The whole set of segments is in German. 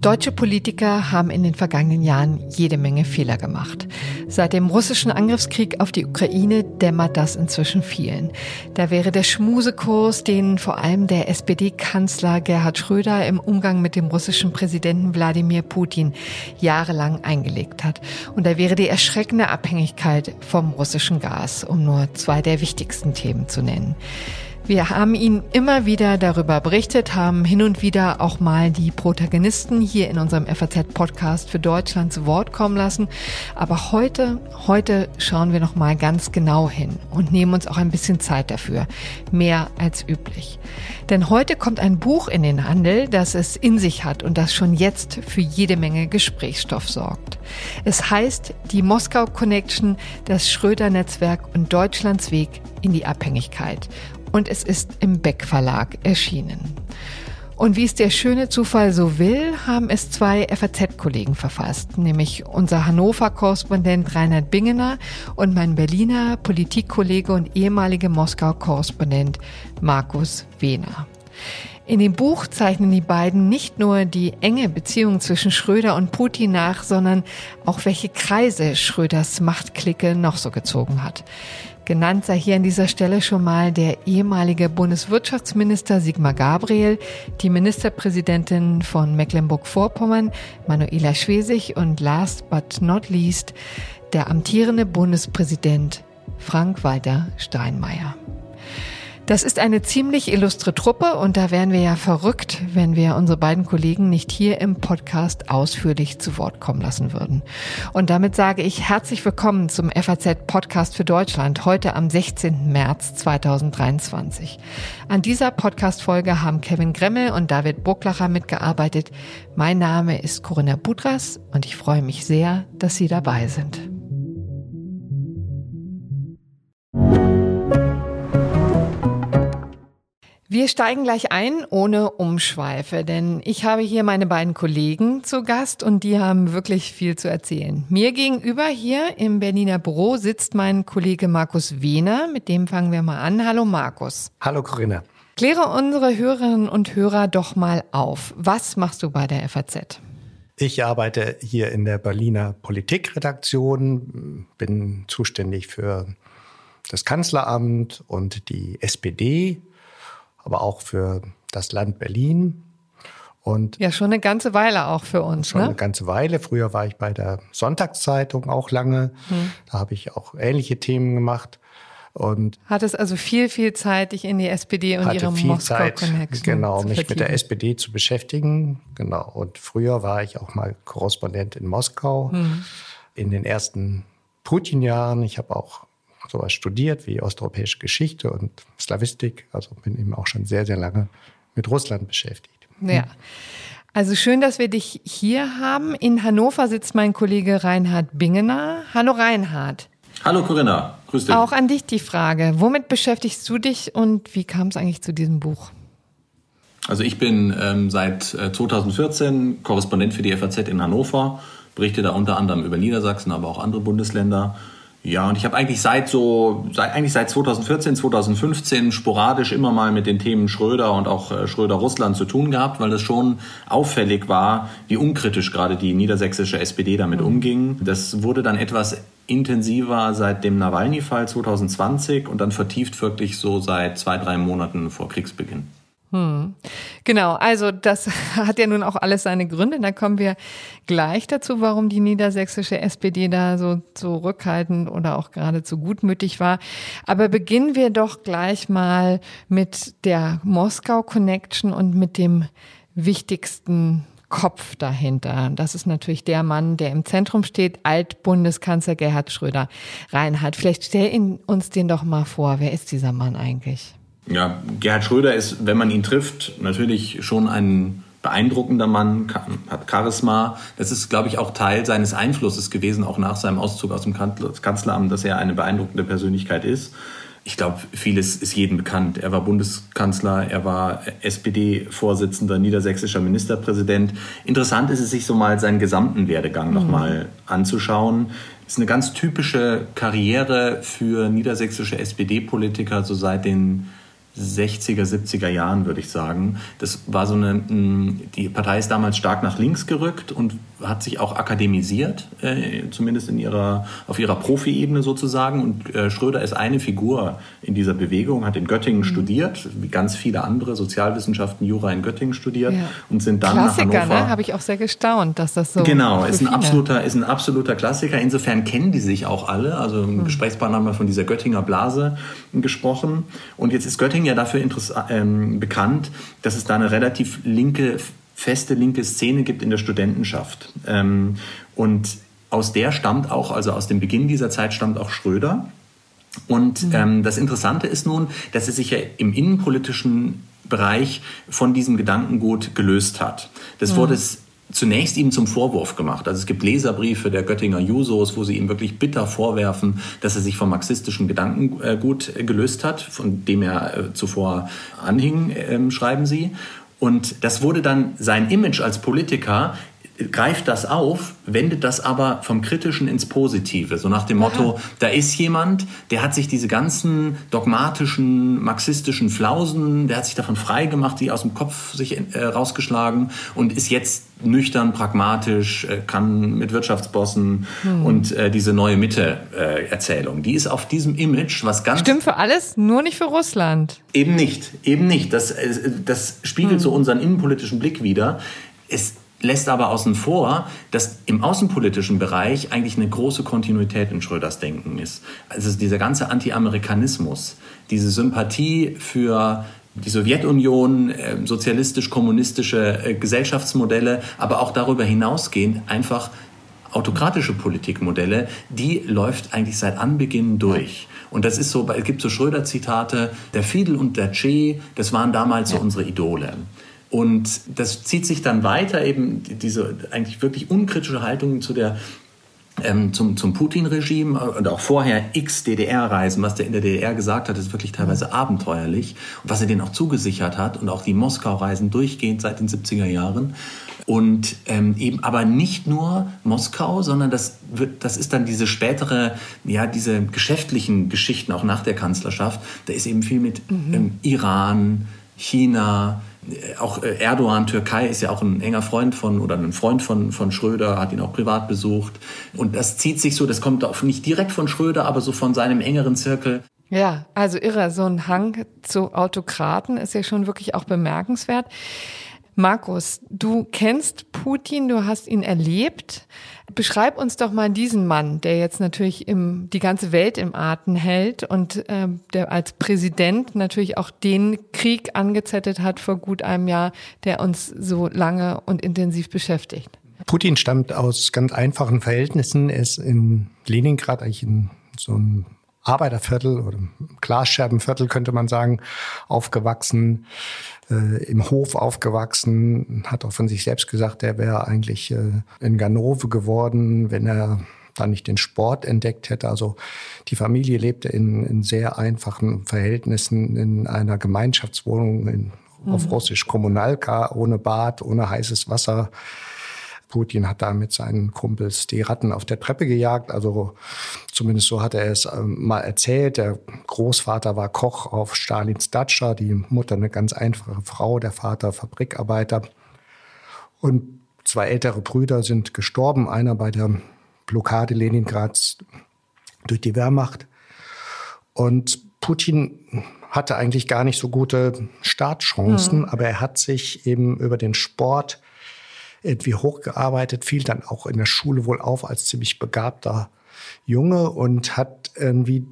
Deutsche Politiker haben in den vergangenen Jahren jede Menge Fehler gemacht. Seit dem russischen Angriffskrieg auf die Ukraine dämmert das inzwischen vielen. Da wäre der Schmusekurs, den vor allem der SPD-Kanzler Gerhard Schröder im Umgang mit dem russischen Präsidenten Wladimir Putin jahrelang eingelegt hat. Und da wäre die erschreckende Abhängigkeit vom russischen Gas, um nur zwei der wichtigsten Themen zu nennen. Wir haben Ihnen immer wieder darüber berichtet, haben hin und wieder auch mal die Protagonisten hier in unserem FAZ-Podcast für Deutschland zu Wort kommen lassen. Aber heute, heute schauen wir noch mal ganz genau hin und nehmen uns auch ein bisschen Zeit dafür. Mehr als üblich. Denn heute kommt ein Buch in den Handel, das es in sich hat und das schon jetzt für jede Menge Gesprächsstoff sorgt. Es heißt Die Moskau Connection, das Schröder-Netzwerk und Deutschlands Weg in die Abhängigkeit und es ist im Beck Verlag erschienen. Und wie es der schöne Zufall so will, haben es zwei FAZ-Kollegen verfasst, nämlich unser Hannover-Korrespondent Reinhard Bingener und mein Berliner Politikkollege und ehemalige Moskau-Korrespondent Markus Wehner. In dem Buch zeichnen die beiden nicht nur die enge Beziehung zwischen Schröder und Putin nach, sondern auch welche Kreise Schröders Machtklicke noch so gezogen hat. Genannt sei hier an dieser Stelle schon mal der ehemalige Bundeswirtschaftsminister Sigmar Gabriel, die Ministerpräsidentin von Mecklenburg-Vorpommern, Manuela Schwesig und last but not least der amtierende Bundespräsident Frank-Walter Steinmeier. Das ist eine ziemlich illustre Truppe und da wären wir ja verrückt, wenn wir unsere beiden Kollegen nicht hier im Podcast ausführlich zu Wort kommen lassen würden. Und damit sage ich herzlich willkommen zum FAZ Podcast für Deutschland heute am 16. März 2023. An dieser Podcast-Folge haben Kevin Gremmel und David Burglacher mitgearbeitet. Mein Name ist Corinna Budras und ich freue mich sehr, dass Sie dabei sind. Wir steigen gleich ein, ohne Umschweife, denn ich habe hier meine beiden Kollegen zu Gast und die haben wirklich viel zu erzählen. Mir gegenüber hier im Berliner Büro sitzt mein Kollege Markus Wehner, mit dem fangen wir mal an. Hallo Markus. Hallo Corinna. Kläre unsere Hörerinnen und Hörer doch mal auf. Was machst du bei der FAZ? Ich arbeite hier in der Berliner Politikredaktion, bin zuständig für das Kanzleramt und die SPD aber auch für das Land Berlin. Und ja, schon eine ganze Weile auch für uns. Schon ne? eine ganze Weile. Früher war ich bei der Sonntagszeitung auch lange. Hm. Da habe ich auch ähnliche Themen gemacht. Und Hattest also viel, viel Zeit, dich in die SPD und ihre viel Moskau Zeit, Connection genau, mich mit der SPD zu beschäftigen. Genau. Und früher war ich auch mal Korrespondent in Moskau hm. in den ersten Putin-Jahren. Ich habe auch sowas studiert wie osteuropäische Geschichte und Slawistik. Also bin eben auch schon sehr, sehr lange mit Russland beschäftigt. Ja. Also schön, dass wir dich hier haben. In Hannover sitzt mein Kollege Reinhard Bingener. Hallo Reinhard. Hallo Corinna, grüß dich. Auch an dich die Frage. Womit beschäftigst du dich und wie kam es eigentlich zu diesem Buch? Also ich bin ähm, seit 2014 äh, Korrespondent für die FAZ in Hannover, berichte da unter anderem über Niedersachsen, aber auch andere Bundesländer ja, und ich habe eigentlich seit so, seit, eigentlich seit 2014, 2015 sporadisch immer mal mit den Themen Schröder und auch äh, Schröder-Russland zu tun gehabt, weil das schon auffällig war, wie unkritisch gerade die niedersächsische SPD damit mhm. umging. Das wurde dann etwas intensiver seit dem Nawalny-Fall 2020 und dann vertieft wirklich so seit zwei, drei Monaten vor Kriegsbeginn. Hm. Genau, also das hat ja nun auch alles seine Gründe. Da kommen wir gleich dazu, warum die niedersächsische SPD da so zurückhaltend oder auch geradezu gutmütig war. Aber beginnen wir doch gleich mal mit der Moskau Connection und mit dem wichtigsten Kopf dahinter. Das ist natürlich der Mann, der im Zentrum steht, Altbundeskanzler Gerhard Schröder. Reinhard, vielleicht stell ihn uns den doch mal vor. Wer ist dieser Mann eigentlich? Ja, Gerhard Schröder ist, wenn man ihn trifft, natürlich schon ein beeindruckender Mann, hat Charisma. Das ist, glaube ich, auch Teil seines Einflusses gewesen, auch nach seinem Auszug aus dem Kanzleramt, dass er eine beeindruckende Persönlichkeit ist. Ich glaube, vieles ist jedem bekannt. Er war Bundeskanzler, er war SPD-Vorsitzender, niedersächsischer Ministerpräsident. Interessant ist es, sich so mal seinen gesamten Werdegang mhm. nochmal anzuschauen. Das ist eine ganz typische Karriere für niedersächsische SPD-Politiker, so seit den 60er, 70er Jahren, würde ich sagen. Das war so eine, die Partei ist damals stark nach links gerückt und hat sich auch akademisiert, äh, zumindest in ihrer, auf ihrer Profi-Ebene sozusagen. Und äh, Schröder ist eine Figur in dieser Bewegung, hat in Göttingen mhm. studiert, wie ganz viele andere Sozialwissenschaften, Jura in Göttingen studiert ja. und sind dann Klassiker, nach Hannover. ne? Habe ich auch sehr gestaunt, dass das so. Genau, ist ein absoluter, ist ein absoluter Klassiker. Insofern kennen die sich auch alle. Also im mhm. Gesprächspartner haben wir von dieser Göttinger Blase gesprochen. Und jetzt ist Göttingen ja dafür ähm, bekannt, dass es da eine relativ linke feste linke Szene gibt in der Studentenschaft. Ähm, und aus der stammt auch, also aus dem Beginn dieser Zeit stammt auch Schröder. Und mhm. ähm, das Interessante ist nun, dass er sich ja im innenpolitischen Bereich von diesem Gedankengut gelöst hat. Das mhm. wurde es zunächst ihm zum Vorwurf gemacht. Also es gibt Leserbriefe der Göttinger Jusos, wo sie ihm wirklich bitter vorwerfen, dass er sich vom marxistischen Gedankengut gelöst hat, von dem er äh, zuvor anhing, ähm, schreiben sie. Und das wurde dann sein Image als Politiker greift das auf, wendet das aber vom Kritischen ins Positive. So nach dem Motto, Aha. da ist jemand, der hat sich diese ganzen dogmatischen, marxistischen Flausen, der hat sich davon frei gemacht, die aus dem Kopf sich äh, rausgeschlagen und ist jetzt nüchtern, pragmatisch, äh, kann mit Wirtschaftsbossen hm. und äh, diese neue Mitte-Erzählung. Äh, die ist auf diesem Image, was ganz... Stimmt für alles, nur nicht für Russland. Eben nicht, eben nicht. Das, äh, das spiegelt hm. so unseren innenpolitischen Blick wider. Es lässt aber außen vor, dass im außenpolitischen Bereich eigentlich eine große Kontinuität in Schröders Denken ist. Also dieser ganze Anti-Amerikanismus, diese Sympathie für die Sowjetunion, äh, sozialistisch-kommunistische äh, Gesellschaftsmodelle, aber auch darüber hinausgehend einfach autokratische Politikmodelle, die läuft eigentlich seit Anbeginn durch. Und das ist so, es gibt so Schröder-Zitate, der Fidel und der Che, das waren damals so unsere Idole. Und das zieht sich dann weiter, eben diese eigentlich wirklich unkritische Haltung zu der ähm, zum, zum Putin-Regime und auch vorher x DDR-Reisen, was der in der DDR gesagt hat, ist wirklich teilweise abenteuerlich. Und was er denen auch zugesichert hat und auch die Moskau-Reisen durchgehend seit den 70er Jahren. Und ähm, eben aber nicht nur Moskau, sondern das, wird, das ist dann diese spätere, ja, diese geschäftlichen Geschichten auch nach der Kanzlerschaft. Da ist eben viel mit mhm. ähm, Iran, China, auch äh, Erdogan, Türkei ist ja auch ein enger Freund von oder ein Freund von, von Schröder, hat ihn auch privat besucht. Und das zieht sich so, das kommt auch nicht direkt von Schröder, aber so von seinem engeren Zirkel. Ja, also irre, so ein Hang zu Autokraten ist ja schon wirklich auch bemerkenswert. Markus, du kennst Putin, du hast ihn erlebt. Beschreib uns doch mal diesen Mann, der jetzt natürlich im, die ganze Welt im Atem hält und äh, der als Präsident natürlich auch den Krieg angezettet hat vor gut einem Jahr, der uns so lange und intensiv beschäftigt. Putin stammt aus ganz einfachen Verhältnissen. Er ist in Leningrad eigentlich in so einem Arbeiterviertel oder Glasscherbenviertel könnte man sagen, aufgewachsen, äh, im Hof aufgewachsen, hat auch von sich selbst gesagt, er wäre eigentlich äh, in Ganove geworden, wenn er da nicht den Sport entdeckt hätte. Also die Familie lebte in, in sehr einfachen Verhältnissen in einer Gemeinschaftswohnung in, mhm. auf Russisch Kommunalka, ohne Bad, ohne heißes Wasser Putin hat da mit seinen Kumpels die Ratten auf der Treppe gejagt. Also zumindest so hat er es ähm, mal erzählt. Der Großvater war Koch auf Stalins Datscha, die Mutter eine ganz einfache Frau, der Vater Fabrikarbeiter. Und zwei ältere Brüder sind gestorben. Einer bei der Blockade Leningrads durch die Wehrmacht. Und Putin hatte eigentlich gar nicht so gute Startchancen, mhm. aber er hat sich eben über den Sport irgendwie hochgearbeitet, fiel dann auch in der Schule wohl auf als ziemlich begabter Junge und hat irgendwie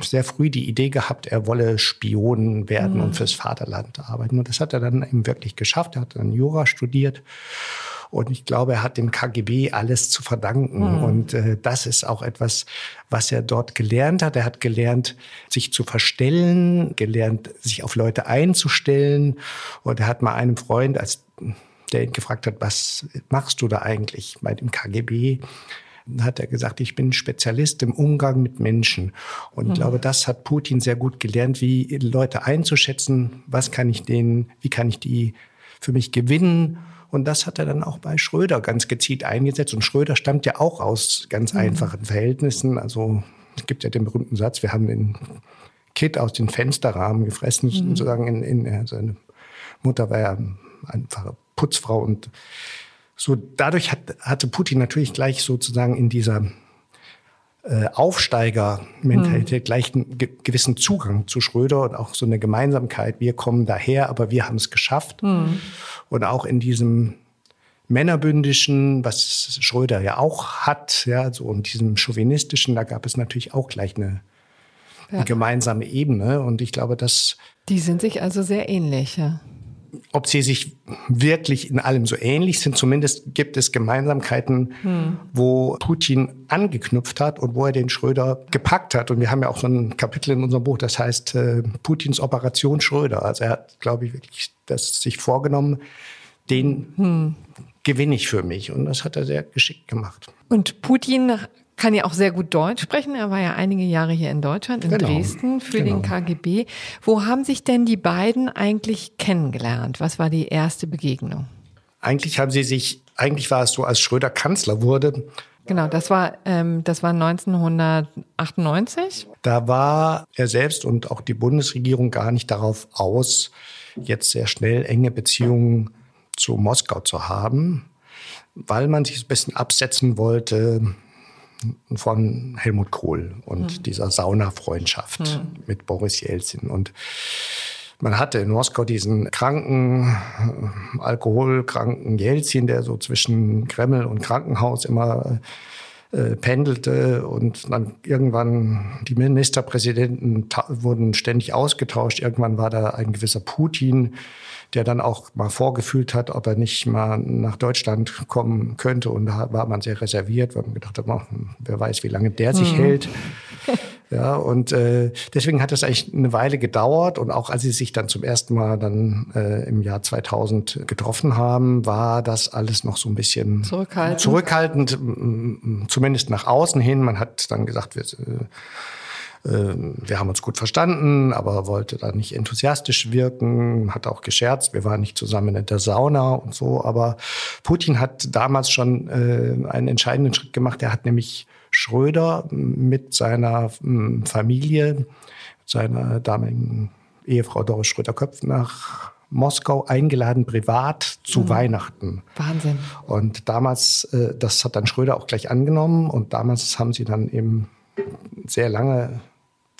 sehr früh die Idee gehabt, er wolle Spion werden mhm. und fürs Vaterland arbeiten. Und das hat er dann eben wirklich geschafft. Er hat dann Jura studiert. Und ich glaube, er hat dem KGB alles zu verdanken. Mhm. Und äh, das ist auch etwas, was er dort gelernt hat. Er hat gelernt, sich zu verstellen, gelernt, sich auf Leute einzustellen. Und er hat mal einem Freund, als der ihn gefragt hat, was machst du da eigentlich bei dem KGB? hat er gesagt, ich bin Spezialist im Umgang mit Menschen. Und ich mhm. glaube, das hat Putin sehr gut gelernt, wie Leute einzuschätzen, was kann ich denen, wie kann ich die für mich gewinnen. Und das hat er dann auch bei Schröder ganz gezielt eingesetzt. Und Schröder stammt ja auch aus ganz mhm. einfachen Verhältnissen. Also es gibt ja den berühmten Satz, wir haben in Kind aus den Fensterrahmen gefressen, mhm. sozusagen in, in seine Mutter war ja einfach Putzfrau und so dadurch hat, hatte Putin natürlich gleich sozusagen in dieser äh, Aufsteiger-Mentalität mhm. gleich einen ge gewissen Zugang zu Schröder und auch so eine Gemeinsamkeit. Wir kommen daher, aber wir haben es geschafft. Mhm. Und auch in diesem Männerbündischen, was Schröder ja auch hat, ja, so und diesem chauvinistischen, da gab es natürlich auch gleich eine, ja. eine gemeinsame Ebene. Und ich glaube, dass. Die sind sich also sehr ähnlich, ja. Ob sie sich wirklich in allem so ähnlich sind, zumindest gibt es Gemeinsamkeiten, hm. wo Putin angeknüpft hat und wo er den Schröder gepackt hat. Und wir haben ja auch so ein Kapitel in unserem Buch, das heißt äh, Putins Operation Schröder. Also er hat, glaube ich, wirklich das sich vorgenommen, den hm gewinne ich für mich. Und das hat er sehr geschickt gemacht. Und Putin kann ja auch sehr gut Deutsch sprechen. Er war ja einige Jahre hier in Deutschland, in genau, Dresden für genau. den KGB. Wo haben sich denn die beiden eigentlich kennengelernt? Was war die erste Begegnung? Eigentlich haben sie sich, eigentlich war es so, als Schröder Kanzler wurde. Genau, das war, ähm, das war 1998. Da war er selbst und auch die Bundesregierung gar nicht darauf aus, jetzt sehr schnell enge Beziehungen zu Moskau zu haben, weil man sich ein bisschen absetzen wollte von Helmut Kohl und mhm. dieser Sauna-Freundschaft mhm. mit Boris Jelzin. Und man hatte in Moskau diesen kranken, alkoholkranken Jelzin, der so zwischen Kreml und Krankenhaus immer äh, pendelte und dann irgendwann die Ministerpräsidenten wurden ständig ausgetauscht. Irgendwann war da ein gewisser Putin, der dann auch mal vorgefühlt hat, ob er nicht mal nach Deutschland kommen könnte. Und da war man sehr reserviert, weil man gedacht hat, oh, wer weiß, wie lange der sich mhm. hält. Ja, und äh, deswegen hat es eigentlich eine Weile gedauert. Und auch als sie sich dann zum ersten Mal dann äh, im Jahr 2000 getroffen haben, war das alles noch so ein bisschen zurückhaltend, zurückhaltend zumindest nach außen hin. Man hat dann gesagt, wir, äh, wir haben uns gut verstanden, aber wollte da nicht enthusiastisch wirken, hat auch gescherzt, wir waren nicht zusammen in der Sauna und so. Aber Putin hat damals schon äh, einen entscheidenden Schritt gemacht. Er hat nämlich Schröder mit seiner hm, Familie, seiner damaligen Ehefrau Doris Schröder-Köpf nach Moskau eingeladen, privat zu mhm. Weihnachten. Wahnsinn. Und damals, äh, das hat dann Schröder auch gleich angenommen und damals haben sie dann eben sehr lange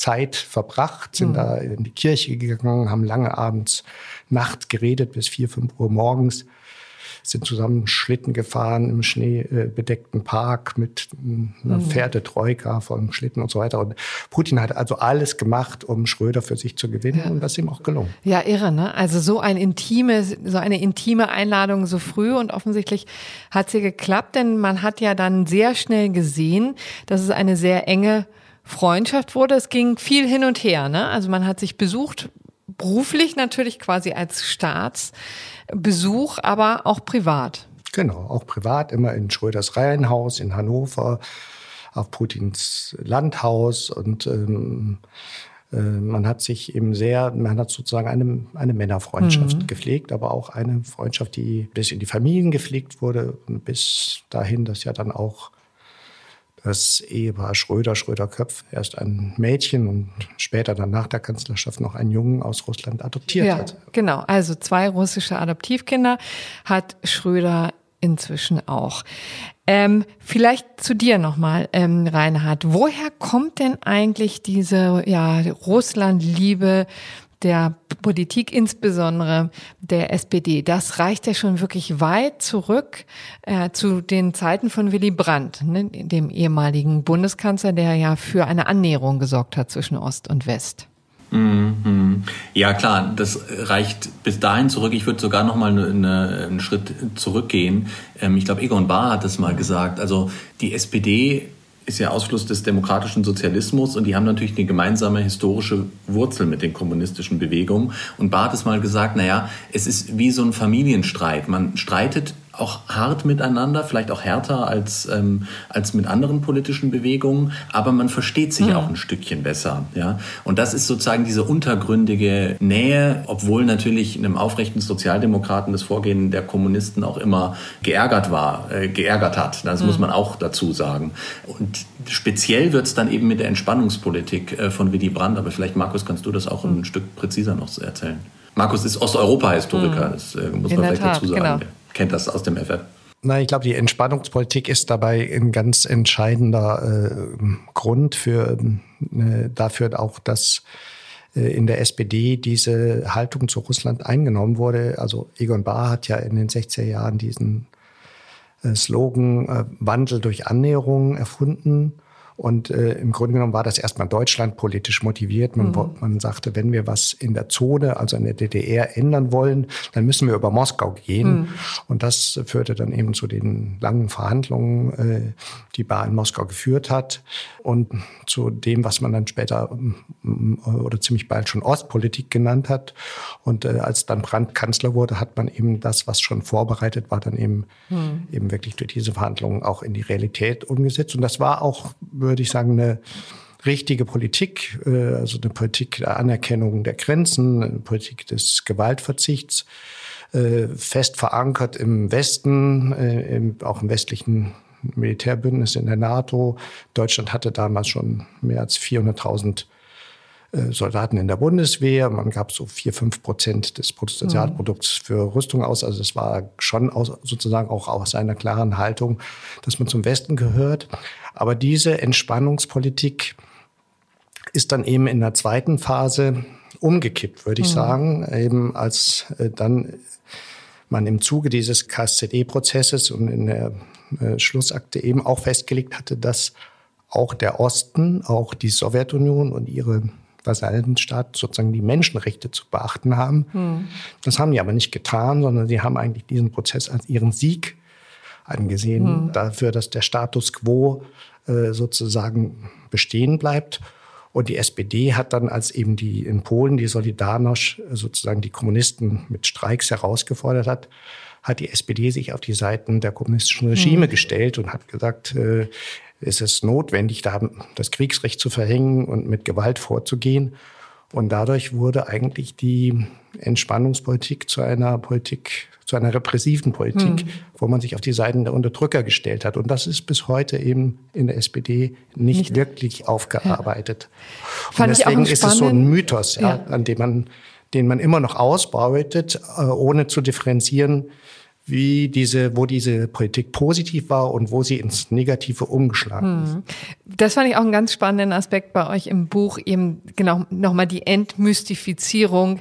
Zeit verbracht, sind mhm. da in die Kirche gegangen, haben lange abends, Nacht geredet bis vier, fünf Uhr morgens, sind zusammen Schlitten gefahren im schneebedeckten Park mit einer mhm. Pferdetroika vom Schlitten und so weiter. Und Putin hat also alles gemacht, um Schröder für sich zu gewinnen ja. und das ist ihm auch gelungen. Ja, irre, ne? Also so ein intime, so eine intime Einladung so früh und offensichtlich hat sie geklappt, denn man hat ja dann sehr schnell gesehen, dass es eine sehr enge Freundschaft wurde. Es ging viel hin und her. Ne? Also man hat sich besucht, beruflich natürlich quasi als Staatsbesuch, aber auch privat. Genau, auch privat, immer in Schröders Reihenhaus in Hannover, auf Putins Landhaus und ähm, äh, man hat sich eben sehr, man hat sozusagen eine, eine Männerfreundschaft mhm. gepflegt, aber auch eine Freundschaft, die bis in die Familien gepflegt wurde, bis dahin, dass ja dann auch das Ehepaar Schröder, Schröder-Köpf, erst ein Mädchen und später dann nach der Kanzlerschaft noch einen Jungen aus Russland adoptiert ja, hat. Genau, also zwei russische Adoptivkinder hat Schröder inzwischen auch. Ähm, vielleicht zu dir nochmal, ähm, Reinhard. Woher kommt denn eigentlich diese ja, Russland-Liebe der Politik, insbesondere der SPD. Das reicht ja schon wirklich weit zurück äh, zu den Zeiten von Willy Brandt, ne, dem ehemaligen Bundeskanzler, der ja für eine Annäherung gesorgt hat zwischen Ost und West. Mhm. Ja klar, das reicht bis dahin zurück. Ich würde sogar noch mal eine, eine, einen Schritt zurückgehen. Ähm, ich glaube, Egon Bahr hat das mal gesagt. Also die SPD ist ja Ausfluss des demokratischen Sozialismus und die haben natürlich eine gemeinsame historische Wurzel mit den kommunistischen Bewegungen. Und Barth es mal gesagt, naja, es ist wie so ein Familienstreit. Man streitet auch hart miteinander, vielleicht auch härter als, ähm, als mit anderen politischen Bewegungen, aber man versteht sich mhm. auch ein Stückchen besser. Ja? Und das ist sozusagen diese untergründige Nähe, obwohl natürlich einem aufrechten Sozialdemokraten das Vorgehen der Kommunisten auch immer geärgert war, äh, geärgert hat. Das mhm. muss man auch dazu sagen. Und speziell wird es dann eben mit der Entspannungspolitik äh, von Willy Brandt, aber vielleicht, Markus, kannst du das auch mhm. ein Stück präziser noch erzählen? Markus ist Osteuropa-Historiker, mhm. das äh, muss In man vielleicht Tat, dazu sagen. Genau. Kennt das aus dem FF. Na, ich glaube, die Entspannungspolitik ist dabei ein ganz entscheidender äh, Grund für äh, dafür auch, dass äh, in der SPD diese Haltung zu Russland eingenommen wurde. Also Egon Bahr hat ja in den 60er Jahren diesen äh, Slogan äh, Wandel durch Annäherung erfunden. Und äh, im Grunde genommen war das erstmal deutschlandpolitisch motiviert. Man, mhm. man sagte, wenn wir was in der Zone, also in der DDR ändern wollen, dann müssen wir über Moskau gehen. Mhm. Und das führte dann eben zu den langen Verhandlungen, äh, die Bar in Moskau geführt hat. Und zu dem, was man dann später mm, oder ziemlich bald schon Ostpolitik genannt hat. Und äh, als dann Brandt Kanzler wurde, hat man eben das, was schon vorbereitet war, dann eben, mhm. eben wirklich durch diese Verhandlungen auch in die Realität umgesetzt. Und das war auch würde ich sagen, eine richtige Politik, äh, also eine Politik der Anerkennung der Grenzen, eine Politik des Gewaltverzichts, äh, fest verankert im Westen, äh, auch im westlichen Militärbündnis in der NATO. Deutschland hatte damals schon mehr als 400.000 Soldaten in der Bundeswehr. Man gab so vier, fünf Prozent des Bruttosozialprodukts mhm. für Rüstung aus. Also es war schon aus, sozusagen auch aus einer klaren Haltung, dass man zum Westen gehört. Aber diese Entspannungspolitik ist dann eben in der zweiten Phase umgekippt, würde ich mhm. sagen, eben als äh, dann man im Zuge dieses KSZE-Prozesses und in der äh, Schlussakte eben auch festgelegt hatte, dass auch der Osten, auch die Sowjetunion und ihre Vasallenstaat sozusagen die Menschenrechte zu beachten haben. Mhm. Das haben die aber nicht getan, sondern sie haben eigentlich diesen Prozess als ihren Sieg angesehen, mhm. dafür, dass der Status quo äh, sozusagen bestehen bleibt. Und die SPD hat dann, als eben die in Polen die Solidarność sozusagen die Kommunisten mit Streiks herausgefordert hat, hat die SPD sich auf die Seiten der kommunistischen Regime mhm. gestellt und hat gesagt, äh, es ist notwendig, da das Kriegsrecht zu verhängen und mit Gewalt vorzugehen. Und dadurch wurde eigentlich die Entspannungspolitik zu einer Politik zu einer repressiven Politik, hm. wo man sich auf die Seiten der Unterdrücker gestellt hat. Und das ist bis heute eben in der SPD nicht, nicht. wirklich aufgearbeitet. Ja. Und deswegen ist es so ein Mythos, ja, ja. an dem man, den man immer noch ausbeutet, äh, ohne zu differenzieren, wie diese, wo diese Politik positiv war und wo sie ins Negative umgeschlagen ist. Hm. Das fand ich auch einen ganz spannenden Aspekt bei euch im Buch, eben genau nochmal die Entmystifizierung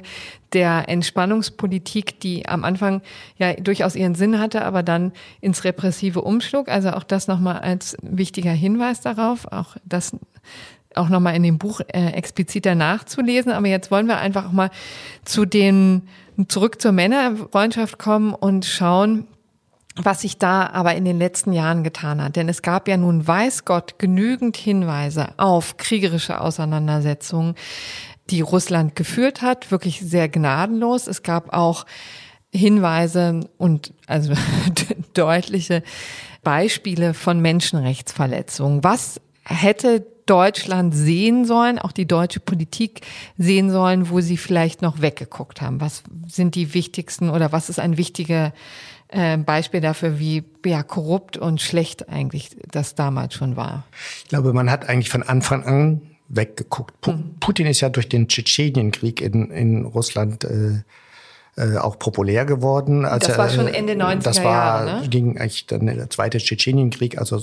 der Entspannungspolitik, die am Anfang ja durchaus ihren Sinn hatte, aber dann ins Repressive umschlug. Also auch das nochmal als wichtiger Hinweis darauf, auch das auch nochmal in dem Buch äh, expliziter nachzulesen. Aber jetzt wollen wir einfach auch mal zu den, zurück zur Männerfreundschaft kommen und schauen, was sich da aber in den letzten Jahren getan hat. Denn es gab ja nun, weiß Gott, genügend Hinweise auf kriegerische Auseinandersetzungen, die Russland geführt hat, wirklich sehr gnadenlos. Es gab auch Hinweise und also deutliche Beispiele von Menschenrechtsverletzungen. Was hätte Deutschland sehen sollen, auch die deutsche Politik sehen sollen, wo sie vielleicht noch weggeguckt haben? Was sind die wichtigsten oder was ist ein wichtiger äh, Beispiel dafür, wie ja, korrupt und schlecht eigentlich das damals schon war? Ich glaube, man hat eigentlich von Anfang an weggeguckt. Pu mhm. Putin ist ja durch den Tschetschenienkrieg in, in Russland äh, äh, auch populär geworden. Also, das war schon Ende 90er Das war, Jahre, ne? ging eigentlich dann der zweite Tschetschenienkrieg, also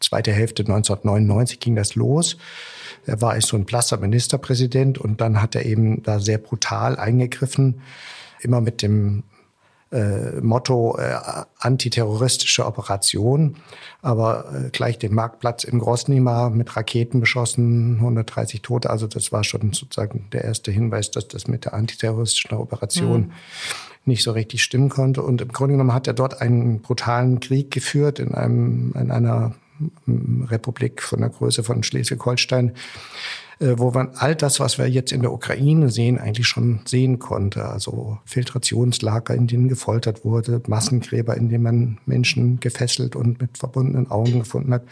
zweite Hälfte 1999 ging das los. Er war so ein blasser Ministerpräsident und dann hat er eben da sehr brutal eingegriffen, immer mit dem äh, Motto äh, antiterroristische Operation, aber äh, gleich den Marktplatz in Grosnima mit Raketen beschossen, 130 Tote. Also das war schon sozusagen der erste Hinweis, dass das mit der antiterroristischen Operation mhm. nicht so richtig stimmen konnte. Und im Grunde genommen hat er dort einen brutalen Krieg geführt in einem in einer Republik von der Größe von Schleswig-Holstein äh, wo man all das, was wir jetzt in der Ukraine sehen, eigentlich schon sehen konnte. Also Filtrationslager, in denen gefoltert wurde, Massengräber, in denen man Menschen gefesselt und mit verbundenen Augen gefunden hat.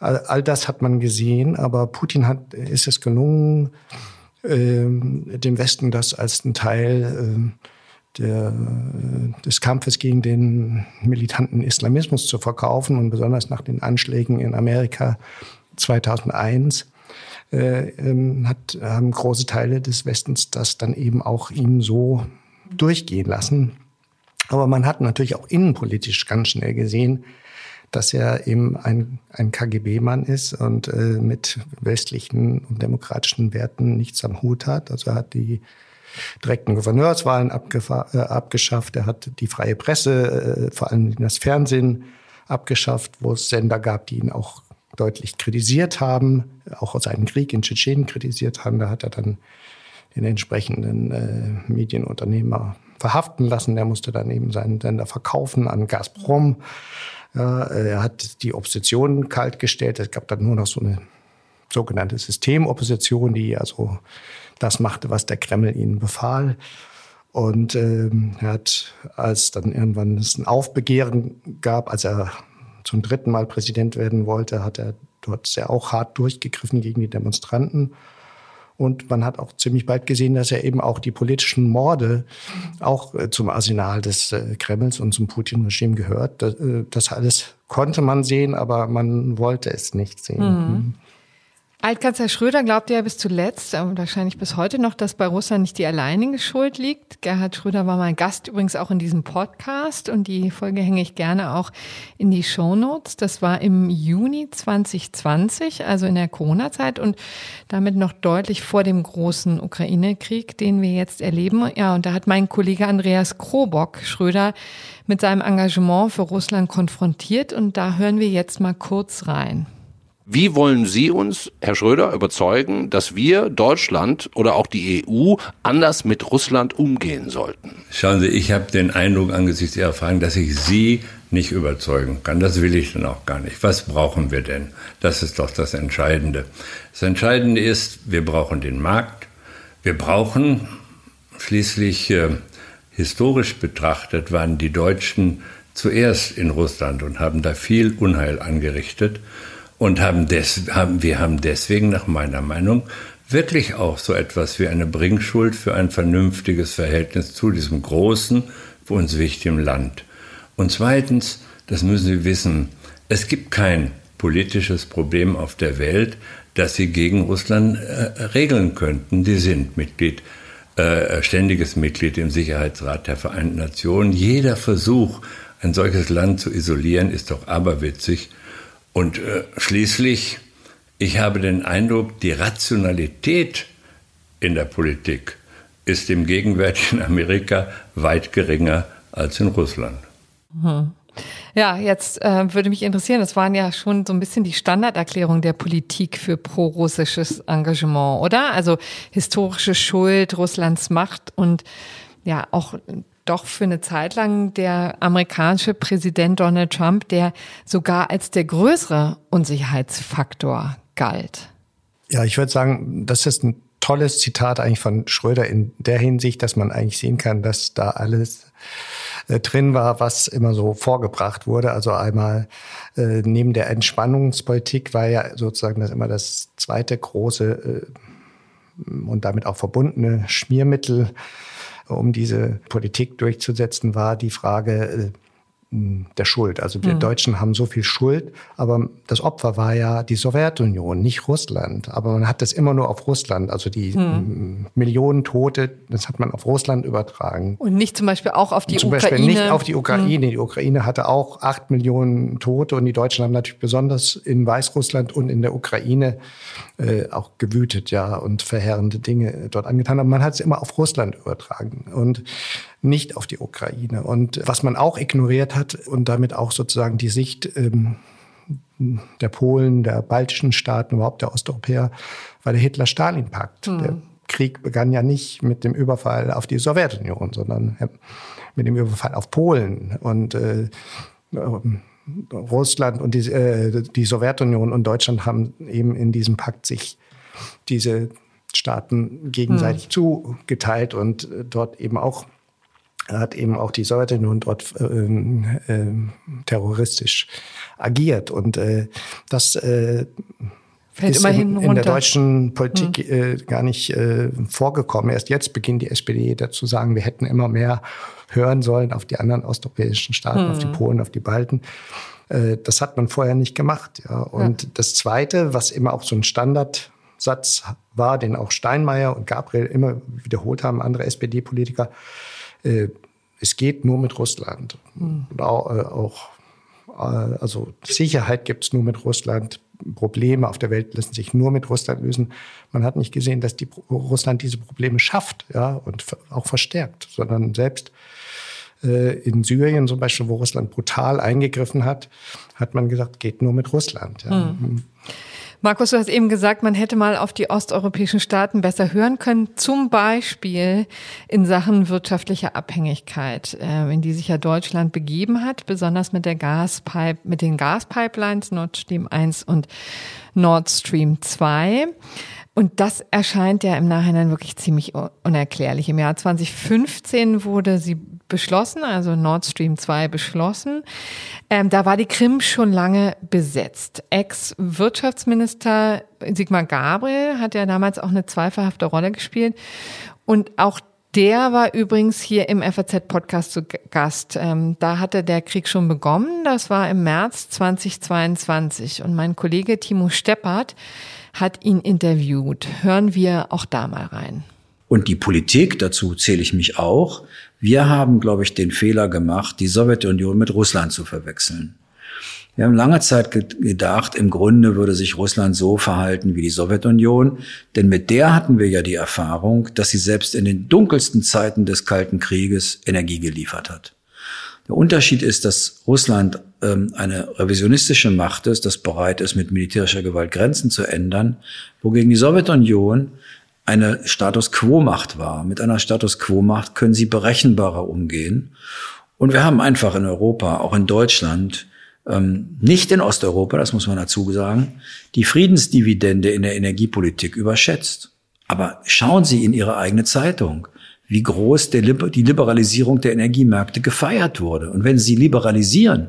All, das hat man gesehen, aber Putin hat, ist es gelungen, äh, dem Westen das als ein Teil äh, der, des Kampfes gegen den militanten Islamismus zu verkaufen und besonders nach den Anschlägen in Amerika 2001 äh, ähm, hat, haben große Teile des Westens das dann eben auch ihm so durchgehen lassen. Aber man hat natürlich auch innenpolitisch ganz schnell gesehen, dass er eben ein, ein KGB-Mann ist und äh, mit westlichen und demokratischen Werten nichts am Hut hat. Also er hat die direkten Gouverneurswahlen äh, abgeschafft, er hat die freie Presse, äh, vor allem das Fernsehen abgeschafft, wo es Sender gab, die ihn auch deutlich kritisiert haben, auch seinen Krieg in Tschetschenien kritisiert haben. Da hat er dann den entsprechenden äh, Medienunternehmer verhaften lassen. Der musste dann eben seinen Sender verkaufen an Gazprom. Ja, er hat die Opposition kaltgestellt. Es gab dann nur noch so eine sogenannte Systemopposition, die also das machte, was der Kreml ihnen befahl. Und ähm, er hat, als dann irgendwann es ein Aufbegehren gab, als er zum dritten Mal Präsident werden wollte, hat er dort sehr auch hart durchgegriffen gegen die Demonstranten. Und man hat auch ziemlich bald gesehen, dass er eben auch die politischen Morde auch äh, zum Arsenal des äh, Kremls und zum Putin-Regime gehört. Das, äh, das, alles konnte man sehen, aber man wollte es nicht sehen. Mhm. Altkanzler Schröder glaubte ja bis zuletzt, und wahrscheinlich bis heute noch, dass bei Russland nicht die alleinige Schuld liegt. Gerhard Schröder war mein Gast übrigens auch in diesem Podcast und die Folge hänge ich gerne auch in die Show Notes. Das war im Juni 2020, also in der Corona-Zeit und damit noch deutlich vor dem großen Ukraine-Krieg, den wir jetzt erleben. Ja, und da hat mein Kollege Andreas Krobock Schröder mit seinem Engagement für Russland konfrontiert und da hören wir jetzt mal kurz rein. Wie wollen Sie uns, Herr Schröder, überzeugen, dass wir, Deutschland oder auch die EU, anders mit Russland umgehen sollten? Schauen Sie, ich habe den Eindruck angesichts Ihrer Fragen, dass ich Sie nicht überzeugen kann. Das will ich dann auch gar nicht. Was brauchen wir denn? Das ist doch das Entscheidende. Das Entscheidende ist, wir brauchen den Markt. Wir brauchen schließlich äh, historisch betrachtet waren die Deutschen zuerst in Russland und haben da viel Unheil angerichtet und haben, des, haben wir haben deswegen nach meiner Meinung wirklich auch so etwas wie eine Bringschuld für ein vernünftiges Verhältnis zu diesem großen, für uns wichtigen Land. Und zweitens, das müssen Sie wissen, es gibt kein politisches Problem auf der Welt, das Sie gegen Russland äh, regeln könnten. Die sind Mitglied, äh, ständiges Mitglied im Sicherheitsrat der Vereinten Nationen. Jeder Versuch, ein solches Land zu isolieren, ist doch aberwitzig. Und äh, schließlich, ich habe den Eindruck, die Rationalität in der Politik ist im gegenwärtigen Amerika weit geringer als in Russland. Hm. Ja, jetzt äh, würde mich interessieren, das waren ja schon so ein bisschen die Standarderklärung der Politik für pro-russisches Engagement, oder? Also historische Schuld, Russlands Macht und ja auch doch für eine Zeit lang der amerikanische Präsident Donald Trump, der sogar als der größere Unsicherheitsfaktor galt. Ja, ich würde sagen, das ist ein tolles Zitat eigentlich von Schröder in der Hinsicht, dass man eigentlich sehen kann, dass da alles äh, drin war, was immer so vorgebracht wurde. Also einmal äh, neben der Entspannungspolitik war ja sozusagen das immer das zweite große äh, und damit auch verbundene Schmiermittel um diese Politik durchzusetzen, war die Frage, äh, der Schuld. Also wir mhm. Deutschen haben so viel Schuld, aber das Opfer war ja die Sowjetunion, nicht Russland. Aber man hat das immer nur auf Russland, also die mhm. Millionen Tote, das hat man auf Russland übertragen. Und nicht zum Beispiel auch auf die zum Ukraine. Zum Beispiel nicht auf die Ukraine. Mhm. Die Ukraine hatte auch acht Millionen Tote und die Deutschen haben natürlich besonders in Weißrussland und in der Ukraine äh, auch gewütet, ja, und verheerende Dinge dort angetan. Aber man hat es immer auf Russland übertragen. Und nicht auf die Ukraine. Und was man auch ignoriert hat und damit auch sozusagen die Sicht ähm, der Polen, der baltischen Staaten, überhaupt der Osteuropäer, war der Hitler-Stalin-Pakt. Mhm. Der Krieg begann ja nicht mit dem Überfall auf die Sowjetunion, sondern mit dem Überfall auf Polen. Und äh, Russland und die, äh, die Sowjetunion und Deutschland haben eben in diesem Pakt sich diese Staaten gegenseitig hm. zugeteilt und äh, dort eben auch hat eben auch die Sowjetunion dort äh, äh, terroristisch agiert und äh, das äh, Fällt ist immerhin in, in der deutschen Politik hm. äh, gar nicht äh, vorgekommen. Erst jetzt beginnt die SPD dazu sagen, wir hätten immer mehr hören sollen auf die anderen osteuropäischen Staaten, hm. auf die hm. Polen, auf die Balten. Äh, das hat man vorher nicht gemacht. Ja. Und ja. das Zweite, was immer auch so ein Standardsatz war, den auch Steinmeier und Gabriel immer wiederholt haben, andere SPD-Politiker, äh, es geht nur mit Russland. Hm. Auch, äh, auch äh, also Sicherheit gibt es nur mit Russland. Probleme auf der Welt lassen sich nur mit Russland lösen. Man hat nicht gesehen, dass die, Russland diese Probleme schafft ja, und auch verstärkt, sondern selbst in Syrien zum Beispiel, wo Russland brutal eingegriffen hat, hat man gesagt, geht nur mit Russland. Ja. Hm. Markus, du hast eben gesagt, man hätte mal auf die osteuropäischen Staaten besser hören können, zum Beispiel in Sachen wirtschaftlicher Abhängigkeit, äh, in die sich ja Deutschland begeben hat, besonders mit der Gaspipe, mit den Gaspipelines Nord Stream 1 und Nord Stream 2. Und das erscheint ja im Nachhinein wirklich ziemlich unerklärlich. Im Jahr 2015 wurde sie beschlossen, also Nord Stream 2 beschlossen. Ähm, da war die Krim schon lange besetzt. Ex-Wirtschaftsminister Sigmar Gabriel hat ja damals auch eine zweifelhafte Rolle gespielt. Und auch der war übrigens hier im FAZ-Podcast zu Gast. Ähm, da hatte der Krieg schon begonnen. Das war im März 2022. Und mein Kollege Timo Steppert hat ihn interviewt. Hören wir auch da mal rein. Und die Politik, dazu zähle ich mich auch, wir haben, glaube ich, den Fehler gemacht, die Sowjetunion mit Russland zu verwechseln. Wir haben lange Zeit gedacht, im Grunde würde sich Russland so verhalten wie die Sowjetunion, denn mit der hatten wir ja die Erfahrung, dass sie selbst in den dunkelsten Zeiten des Kalten Krieges Energie geliefert hat. Der Unterschied ist, dass Russland eine revisionistische Macht ist, das bereit ist, mit militärischer Gewalt Grenzen zu ändern, wogegen die Sowjetunion eine Status Quo-Macht war. Mit einer Status Quo-Macht können sie berechenbarer umgehen. Und wir haben einfach in Europa, auch in Deutschland, ähm, nicht in Osteuropa, das muss man dazu sagen, die Friedensdividende in der Energiepolitik überschätzt. Aber schauen Sie in Ihre eigene Zeitung wie groß die Liberalisierung der Energiemärkte gefeiert wurde. Und wenn Sie liberalisieren,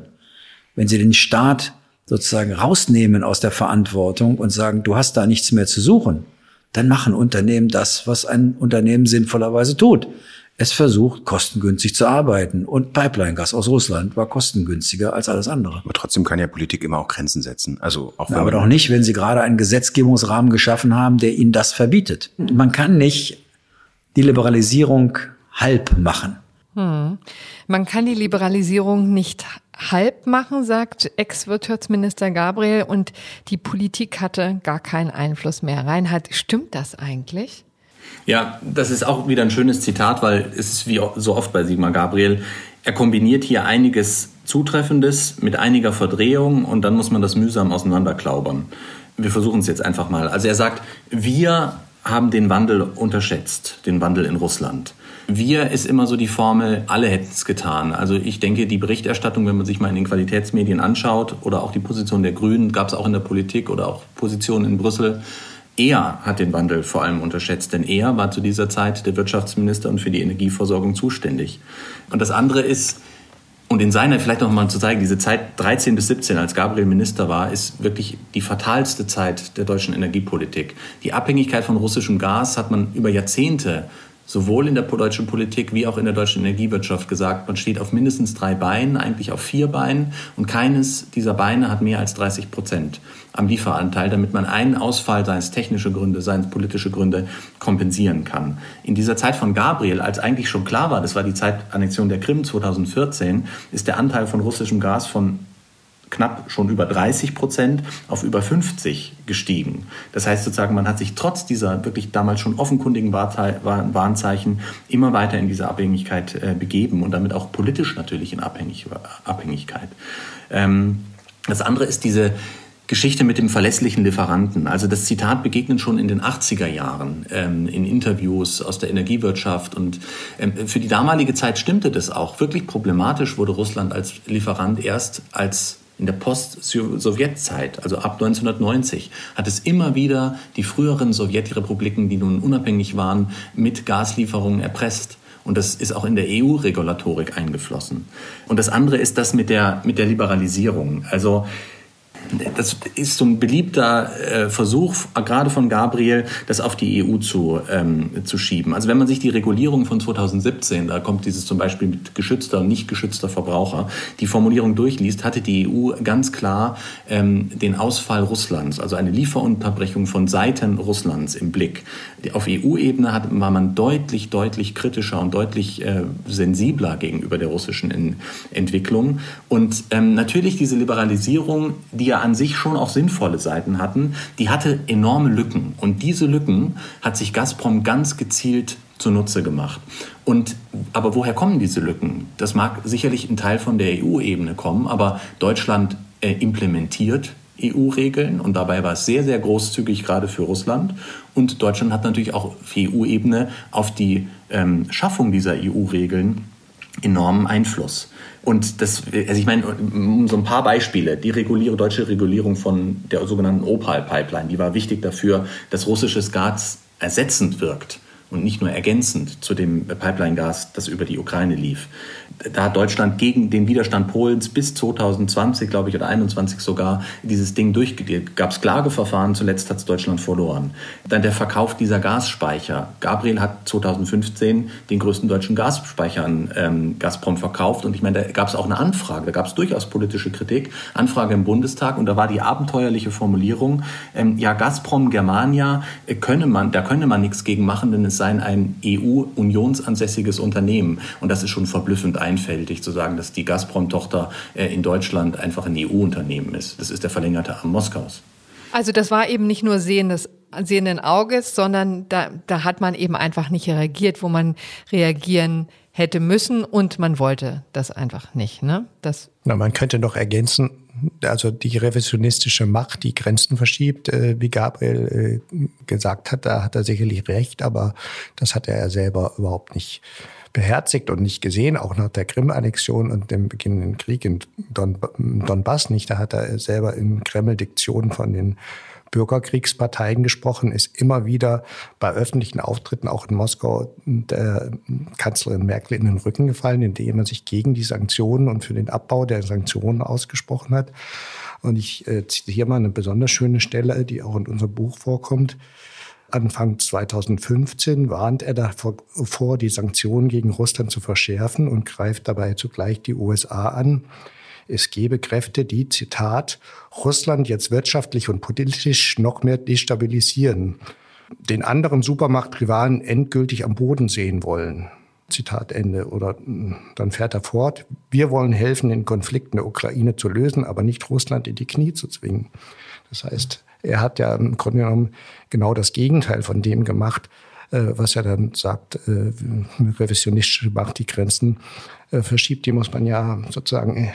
wenn Sie den Staat sozusagen rausnehmen aus der Verantwortung und sagen, du hast da nichts mehr zu suchen, dann machen Unternehmen das, was ein Unternehmen sinnvollerweise tut. Es versucht, kostengünstig zu arbeiten. Und Pipeline-Gas aus Russland war kostengünstiger als alles andere. Aber trotzdem kann ja Politik immer auch Grenzen setzen. Also auch Na, aber doch nicht, wenn Sie gerade einen Gesetzgebungsrahmen geschaffen haben, der Ihnen das verbietet. Man kann nicht die Liberalisierung halb machen. Hm. Man kann die Liberalisierung nicht halb machen, sagt Ex-Wirtschaftsminister Gabriel, und die Politik hatte gar keinen Einfluss mehr. Reinhard, stimmt das eigentlich? Ja, das ist auch wieder ein schönes Zitat, weil es ist wie so oft bei Sigmar Gabriel. Er kombiniert hier einiges Zutreffendes mit einiger Verdrehung und dann muss man das mühsam auseinanderklaubern. Wir versuchen es jetzt einfach mal. Also er sagt, wir haben den Wandel unterschätzt, den Wandel in Russland. Wir ist immer so die Formel, alle hätten es getan. Also ich denke, die Berichterstattung, wenn man sich mal in den Qualitätsmedien anschaut oder auch die Position der Grünen, gab es auch in der Politik oder auch Positionen in Brüssel, er hat den Wandel vor allem unterschätzt, denn er war zu dieser Zeit der Wirtschaftsminister und für die Energieversorgung zuständig. Und das andere ist, und in seiner, vielleicht noch mal zu zeigen, diese Zeit 13 bis 17, als Gabriel Minister war, ist wirklich die fatalste Zeit der deutschen Energiepolitik. Die Abhängigkeit von russischem Gas hat man über Jahrzehnte sowohl in der deutschen Politik wie auch in der deutschen Energiewirtschaft gesagt, man steht auf mindestens drei Beinen, eigentlich auf vier Beinen und keines dieser Beine hat mehr als 30 Prozent am Lieferanteil, damit man einen Ausfall, seien es technische Gründe, seien es politische Gründe, kompensieren kann. In dieser Zeit von Gabriel, als eigentlich schon klar war, das war die Zeitannexion der Krim 2014, ist der Anteil von russischem Gas von knapp schon über 30 Prozent auf über 50 gestiegen. Das heißt sozusagen, man hat sich trotz dieser wirklich damals schon offenkundigen Warnzeichen immer weiter in diese Abhängigkeit äh, begeben und damit auch politisch natürlich in Abhängigkeit. Ähm, das andere ist diese Geschichte mit dem verlässlichen Lieferanten. Also das Zitat begegnet schon in den 80er Jahren ähm, in Interviews aus der Energiewirtschaft. Und ähm, für die damalige Zeit stimmte das auch. Wirklich problematisch wurde Russland als Lieferant erst als in der Post-Sowjetzeit, also ab 1990, hat es immer wieder die früheren Sowjetrepubliken, die nun unabhängig waren, mit Gaslieferungen erpresst. Und das ist auch in der EU-Regulatorik eingeflossen. Und das andere ist das mit der, mit der Liberalisierung. Also das ist so ein beliebter äh, Versuch, gerade von Gabriel, das auf die EU zu, ähm, zu schieben. Also wenn man sich die Regulierung von 2017, da kommt dieses zum Beispiel mit geschützter und nicht geschützter Verbraucher, die Formulierung durchliest, hatte die EU ganz klar ähm, den Ausfall Russlands, also eine Lieferunterbrechung von Seiten Russlands im Blick. Auf EU-Ebene war man deutlich, deutlich kritischer und deutlich äh, sensibler gegenüber der russischen in Entwicklung. Und ähm, natürlich diese Liberalisierung, die ja an sich schon auch sinnvolle Seiten hatten, die hatte enorme Lücken. Und diese Lücken hat sich Gazprom ganz gezielt zunutze gemacht. Und, aber woher kommen diese Lücken? Das mag sicherlich ein Teil von der EU-Ebene kommen, aber Deutschland äh, implementiert EU-Regeln und dabei war es sehr, sehr großzügig gerade für Russland. Und Deutschland hat natürlich auch auf EU-Ebene auf die ähm, Schaffung dieser EU-Regeln enormen Einfluss. Und das, also ich meine, so ein paar Beispiele. Die Regulierung, deutsche Regulierung von der sogenannten Opal-Pipeline, die war wichtig dafür, dass russisches Gas ersetzend wirkt und nicht nur ergänzend zu dem Pipeline-Gas, das über die Ukraine lief da hat Deutschland gegen den Widerstand Polens bis 2020, glaube ich, oder 2021 sogar dieses Ding durchgeht. Gab es Klageverfahren, zuletzt hat es Deutschland verloren. Dann der Verkauf dieser Gasspeicher. Gabriel hat 2015 den größten deutschen Gasspeicher an ähm, Gazprom verkauft und ich meine, da gab es auch eine Anfrage, da gab es durchaus politische Kritik, Anfrage im Bundestag und da war die abenteuerliche Formulierung, ähm, ja, Gazprom Germania äh, könne man, da könne man nichts gegen machen, denn es sei ein EU-unionsansässiges Unternehmen und das ist schon verblüffend einfältig zu sagen, dass die Gazprom-Tochter äh, in Deutschland einfach ein EU-Unternehmen ist. Das ist der verlängerte Arm Moskaus. Also das war eben nicht nur sehendes sehenden Auges, sondern da, da hat man eben einfach nicht reagiert, wo man reagieren hätte müssen und man wollte das einfach nicht. Ne? Das Na, man könnte noch ergänzen, also die revisionistische Macht, die Grenzen verschiebt, äh, wie Gabriel äh, gesagt hat, da hat er sicherlich recht, aber das hat er selber überhaupt nicht beherzigt und nicht gesehen, auch nach der Krim-Annexion und dem beginnenden Krieg in Don Donbass nicht. Da hat er selber in Kreml-Diktionen von den Bürgerkriegsparteien gesprochen, ist immer wieder bei öffentlichen Auftritten, auch in Moskau, der Kanzlerin Merkel in den Rücken gefallen, indem er sich gegen die Sanktionen und für den Abbau der Sanktionen ausgesprochen hat. Und ich äh, zitiere mal eine besonders schöne Stelle, die auch in unserem Buch vorkommt. Anfang 2015 warnt er davor, die Sanktionen gegen Russland zu verschärfen und greift dabei zugleich die USA an. Es gebe Kräfte, die, Zitat, Russland jetzt wirtschaftlich und politisch noch mehr destabilisieren, den anderen Supermachtrivalen endgültig am Boden sehen wollen. Zitat Ende. Oder hm, dann fährt er fort. Wir wollen helfen, den Konflikt in der Ukraine zu lösen, aber nicht Russland in die Knie zu zwingen. Das heißt, er hat ja im Grunde genommen genau das Gegenteil von dem gemacht, was er dann sagt, äh, revisionistische Macht die Grenzen äh, verschiebt, die muss man ja sozusagen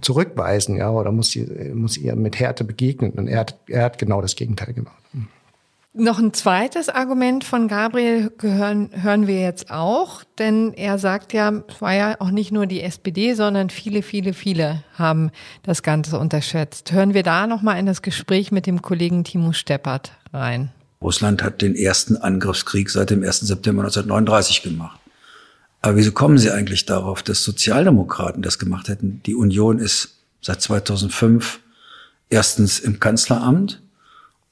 zurückweisen, ja, oder muss, die, muss ihr mit Härte begegnen. Und er hat, er hat genau das Gegenteil gemacht. Noch ein zweites Argument von Gabriel gehören, hören wir jetzt auch, denn er sagt ja, es war ja auch nicht nur die SPD, sondern viele, viele, viele haben das Ganze unterschätzt. Hören wir da nochmal in das Gespräch mit dem Kollegen Timo Steppert rein. Russland hat den ersten Angriffskrieg seit dem 1. September 1939 gemacht. Aber wieso kommen Sie eigentlich darauf, dass Sozialdemokraten das gemacht hätten? Die Union ist seit 2005 erstens im Kanzleramt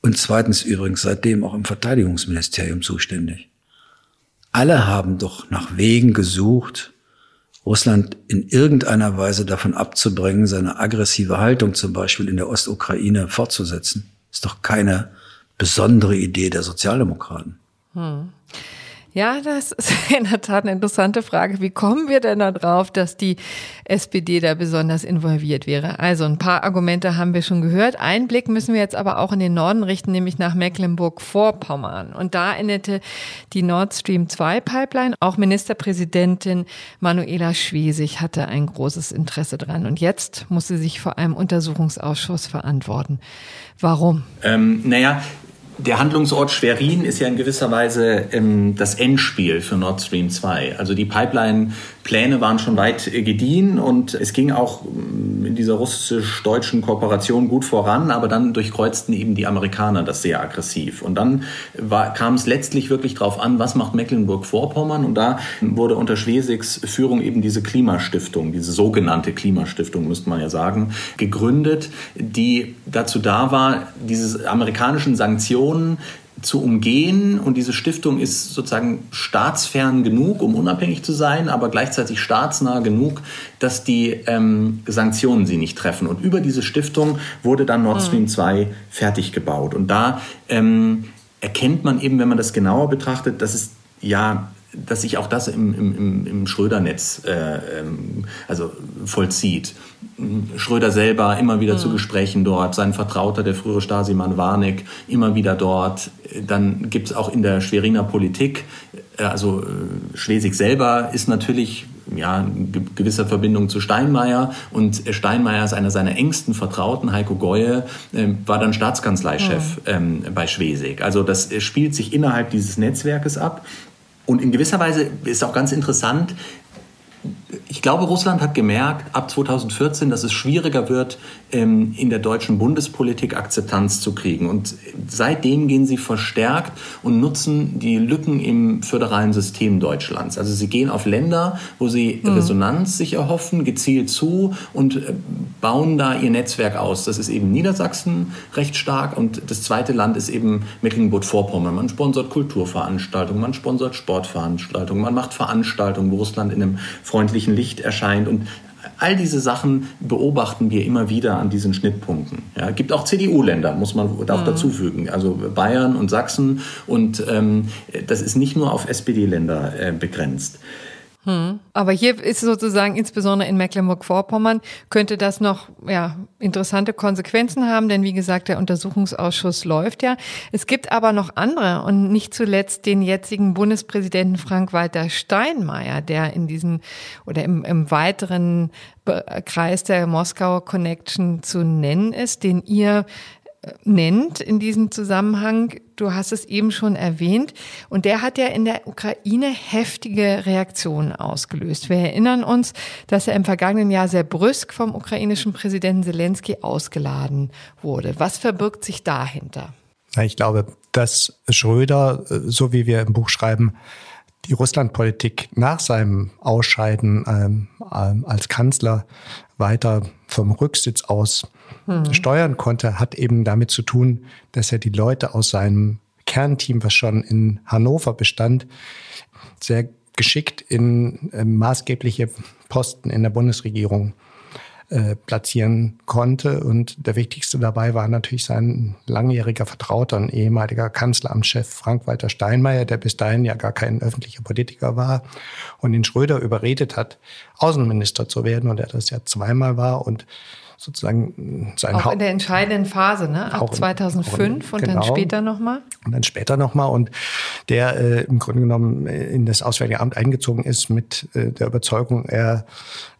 und zweitens übrigens seitdem auch im Verteidigungsministerium zuständig. Alle haben doch nach Wegen gesucht, Russland in irgendeiner Weise davon abzubringen, seine aggressive Haltung zum Beispiel in der Ostukraine fortzusetzen. Ist doch keine besondere Idee der Sozialdemokraten. Hm. Ja, das ist in der Tat eine interessante Frage. Wie kommen wir denn darauf, dass die SPD da besonders involviert wäre? Also ein paar Argumente haben wir schon gehört. Einen Blick müssen wir jetzt aber auch in den Norden richten, nämlich nach Mecklenburg-Vorpommern. Und da endete die Nord Stream 2 Pipeline. Auch Ministerpräsidentin Manuela Schwesig hatte ein großes Interesse dran. Und jetzt muss sie sich vor einem Untersuchungsausschuss verantworten. Warum? Ähm, naja, der Handlungsort Schwerin ist ja in gewisser Weise ähm, das Endspiel für Nord Stream 2. Also die Pipeline-Pläne waren schon weit äh, gediehen und es ging auch in dieser russisch-deutschen Kooperation gut voran, aber dann durchkreuzten eben die Amerikaner das sehr aggressiv. Und dann kam es letztlich wirklich darauf an, was macht Mecklenburg-Vorpommern? Und da wurde unter Schwesigs Führung eben diese Klimastiftung, diese sogenannte Klimastiftung, müsste man ja sagen, gegründet, die dazu da war, diese amerikanischen Sanktionen zu umgehen. Und diese Stiftung ist sozusagen staatsfern genug, um unabhängig zu sein, aber gleichzeitig staatsnah genug, dass die ähm, Sanktionen sie nicht treffen. Und über diese Stiftung wurde dann Nord Stream mhm. 2 fertig gebaut. Und da ähm, erkennt man eben, wenn man das genauer betrachtet, dass es ja dass sich auch das im, im, im Schröder-Netz äh, ähm, also vollzieht. Schröder selber immer wieder mhm. zu Gesprächen dort, sein Vertrauter, der frühere Stasi-Mann Warneck, immer wieder dort. Dann gibt es auch in der Schweriner Politik, äh, also äh, Schleswig selber ist natürlich ja, gewisser Verbindung zu Steinmeier und Steinmeier ist einer seiner engsten Vertrauten, Heiko Geue, äh, war dann Staatskanzleichef mhm. ähm, bei Schwesig. Also das spielt sich innerhalb dieses Netzwerkes ab. Und in gewisser Weise ist auch ganz interessant, ich glaube, Russland hat gemerkt ab 2014, dass es schwieriger wird, ähm, in der deutschen Bundespolitik Akzeptanz zu kriegen. Und seitdem gehen sie verstärkt und nutzen die Lücken im föderalen System Deutschlands. Also sie gehen auf Länder, wo sie mhm. Resonanz sich erhoffen, gezielt zu und äh, bauen da ihr Netzwerk aus. Das ist eben Niedersachsen recht stark und das zweite Land ist eben Mecklenburg-Vorpommern. Man sponsert Kulturveranstaltungen, man sponsert Sportveranstaltungen, man macht Veranstaltungen, wo Russland in einem freundlichen Licht erscheint. Und all diese Sachen beobachten wir immer wieder an diesen Schnittpunkten. Ja, gibt auch CDU-Länder, muss man auch mhm. dazu fügen. Also Bayern und Sachsen. Und ähm, das ist nicht nur auf SPD-Länder äh, begrenzt. Hm. Aber hier ist sozusagen insbesondere in Mecklenburg-Vorpommern könnte das noch ja, interessante Konsequenzen haben, denn wie gesagt, der Untersuchungsausschuss läuft ja. Es gibt aber noch andere und nicht zuletzt den jetzigen Bundespräsidenten Frank-Walter Steinmeier, der in diesem oder im, im weiteren Kreis der Moskauer Connection zu nennen ist, den ihr nennt in diesem Zusammenhang. Du hast es eben schon erwähnt. Und der hat ja in der Ukraine heftige Reaktionen ausgelöst. Wir erinnern uns, dass er im vergangenen Jahr sehr brüsk vom ukrainischen Präsidenten Zelensky ausgeladen wurde. Was verbirgt sich dahinter? Ich glaube, dass Schröder, so wie wir im Buch schreiben, die Russlandpolitik nach seinem Ausscheiden ähm, ähm, als Kanzler weiter vom Rücksitz aus mhm. steuern konnte, hat eben damit zu tun, dass er die Leute aus seinem Kernteam, was schon in Hannover bestand, sehr geschickt in äh, maßgebliche Posten in der Bundesregierung äh, platzieren konnte. Und der wichtigste dabei war natürlich sein langjähriger Vertrauter und ehemaliger Kanzleramtschef Frank-Walter Steinmeier, der bis dahin ja gar kein öffentlicher Politiker war und ihn Schröder überredet hat, Außenminister zu werden und er das ja zweimal war und sozusagen sein Auch in der entscheidenden Phase, ne? Ab 2005 in, und genau, dann später nochmal? Und dann später nochmal. Und der äh, im Grunde genommen in das Auswärtige Amt eingezogen ist mit äh, der Überzeugung, er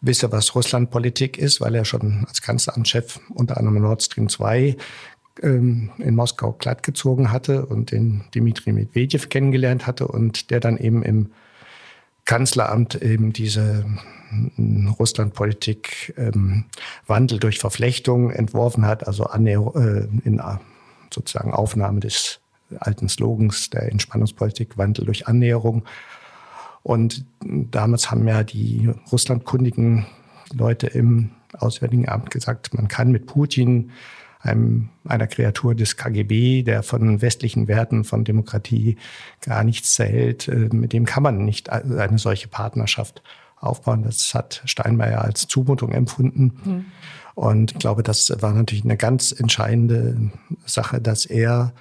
wisse, was Russlandpolitik ist, weil er schon als Kanzleramtschef unter anderem Nord Stream 2 ähm, in Moskau glatt gezogen hatte und den Dmitri Medvedev kennengelernt hatte und der dann eben im Kanzleramt eben diese Russlandpolitik ähm, Wandel durch Verflechtung entworfen hat, also äh, in äh, sozusagen Aufnahme des alten Slogans der Entspannungspolitik Wandel durch Annäherung. Und damals haben ja die russlandkundigen Leute im Auswärtigen Amt gesagt, man kann mit Putin einem, einer Kreatur des KGB, der von westlichen Werten, von Demokratie gar nichts zählt, äh, mit dem kann man nicht eine solche Partnerschaft aufbauen. Das hat Steinmeier als Zumutung empfunden. Mhm. Und ich glaube, das war natürlich eine ganz entscheidende Sache, dass er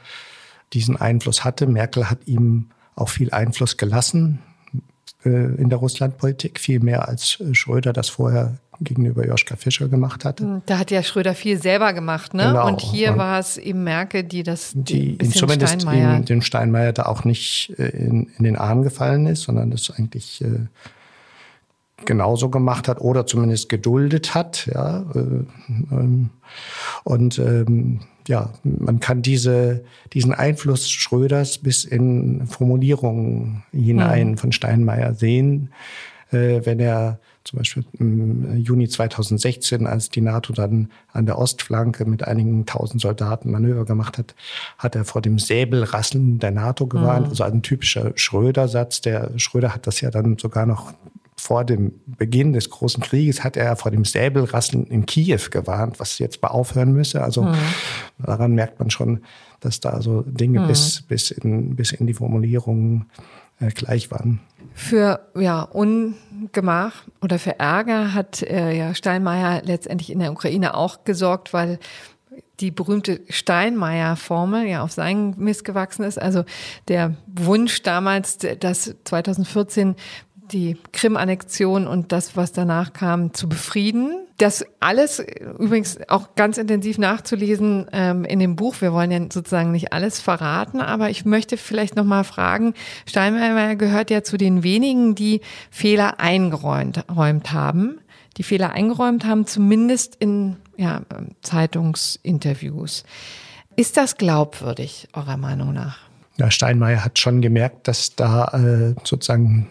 diesen Einfluss hatte. Merkel hat ihm auch viel Einfluss gelassen äh, in der Russlandpolitik, viel mehr als Schröder das vorher gegenüber Joschka Fischer gemacht hatte. Hm, da hat ja Schröder viel selber gemacht, ne? Genau. Und hier und war es eben Merkel, die das die zumindest Steinmeier. dem Steinmeier da auch nicht äh, in, in den Arm gefallen ist, sondern das eigentlich äh, genauso gemacht hat oder zumindest geduldet hat. Ja, äh, ähm, und ähm, ja, man kann diese, diesen Einfluss Schröders bis in Formulierungen hinein mhm. von Steinmeier sehen. Äh, wenn er zum Beispiel im Juni 2016, als die NATO dann an der Ostflanke mit einigen tausend Soldaten Manöver gemacht hat, hat er vor dem Säbelrasseln der NATO gewarnt. Mhm. Also ein typischer Schröder-Satz. Der Schröder hat das ja dann sogar noch vor dem Beginn des großen Krieges hat er vor dem Säbelrasseln in Kiew gewarnt, was jetzt mal aufhören müsse. Also mhm. daran merkt man schon, dass da so Dinge mhm. bis, bis, in, bis in die Formulierungen äh, gleich waren. Für ja, Ungemach oder für Ärger hat äh, ja Steinmeier letztendlich in der Ukraine auch gesorgt, weil die berühmte Steinmeier-Formel ja auf seinen Mist gewachsen ist. Also der Wunsch damals, dass 2014 die Krim-Annexion und das, was danach kam, zu befrieden. Das alles übrigens auch ganz intensiv nachzulesen ähm, in dem Buch. Wir wollen ja sozusagen nicht alles verraten, aber ich möchte vielleicht noch mal fragen. Steinmeier gehört ja zu den wenigen, die Fehler eingeräumt haben, die Fehler eingeräumt haben, zumindest in ja, Zeitungsinterviews. Ist das glaubwürdig eurer Meinung nach? Ja, Steinmeier hat schon gemerkt, dass da äh, sozusagen